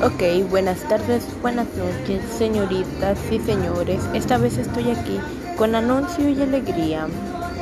Ok, buenas tardes, buenas noches, señoritas y señores. Esta vez estoy aquí con anuncio y alegría.